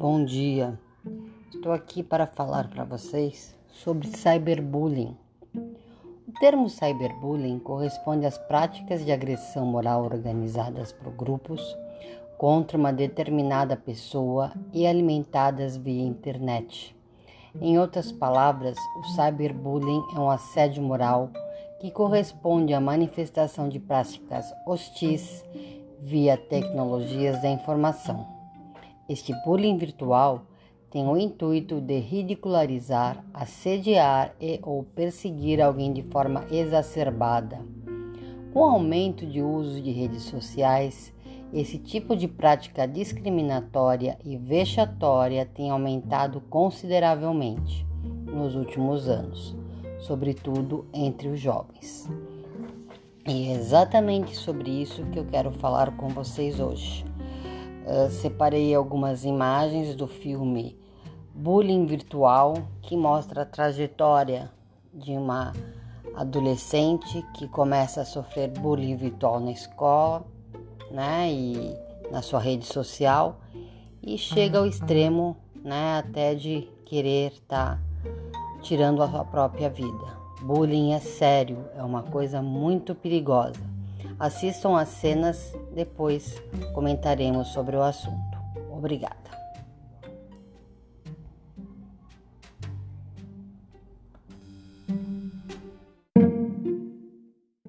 Bom dia. Estou aqui para falar para vocês sobre cyberbullying. O termo cyberbullying corresponde às práticas de agressão moral organizadas por grupos contra uma determinada pessoa e alimentadas via internet. Em outras palavras, o cyberbullying é um assédio moral que corresponde à manifestação de práticas hostis via tecnologias da informação. Este bullying virtual tem o intuito de ridicularizar, assediar e ou perseguir alguém de forma exacerbada. Com o aumento de uso de redes sociais, esse tipo de prática discriminatória e vexatória tem aumentado consideravelmente nos últimos anos, sobretudo entre os jovens. E é exatamente sobre isso que eu quero falar com vocês hoje. Uh, separei algumas imagens do filme Bullying Virtual, que mostra a trajetória de uma adolescente que começa a sofrer bullying virtual na escola, né, e na sua rede social e chega ao extremo, né, até de querer estar tá tirando a sua própria vida. Bullying é sério, é uma coisa muito perigosa. Assistam as cenas, depois comentaremos sobre o assunto. Obrigada.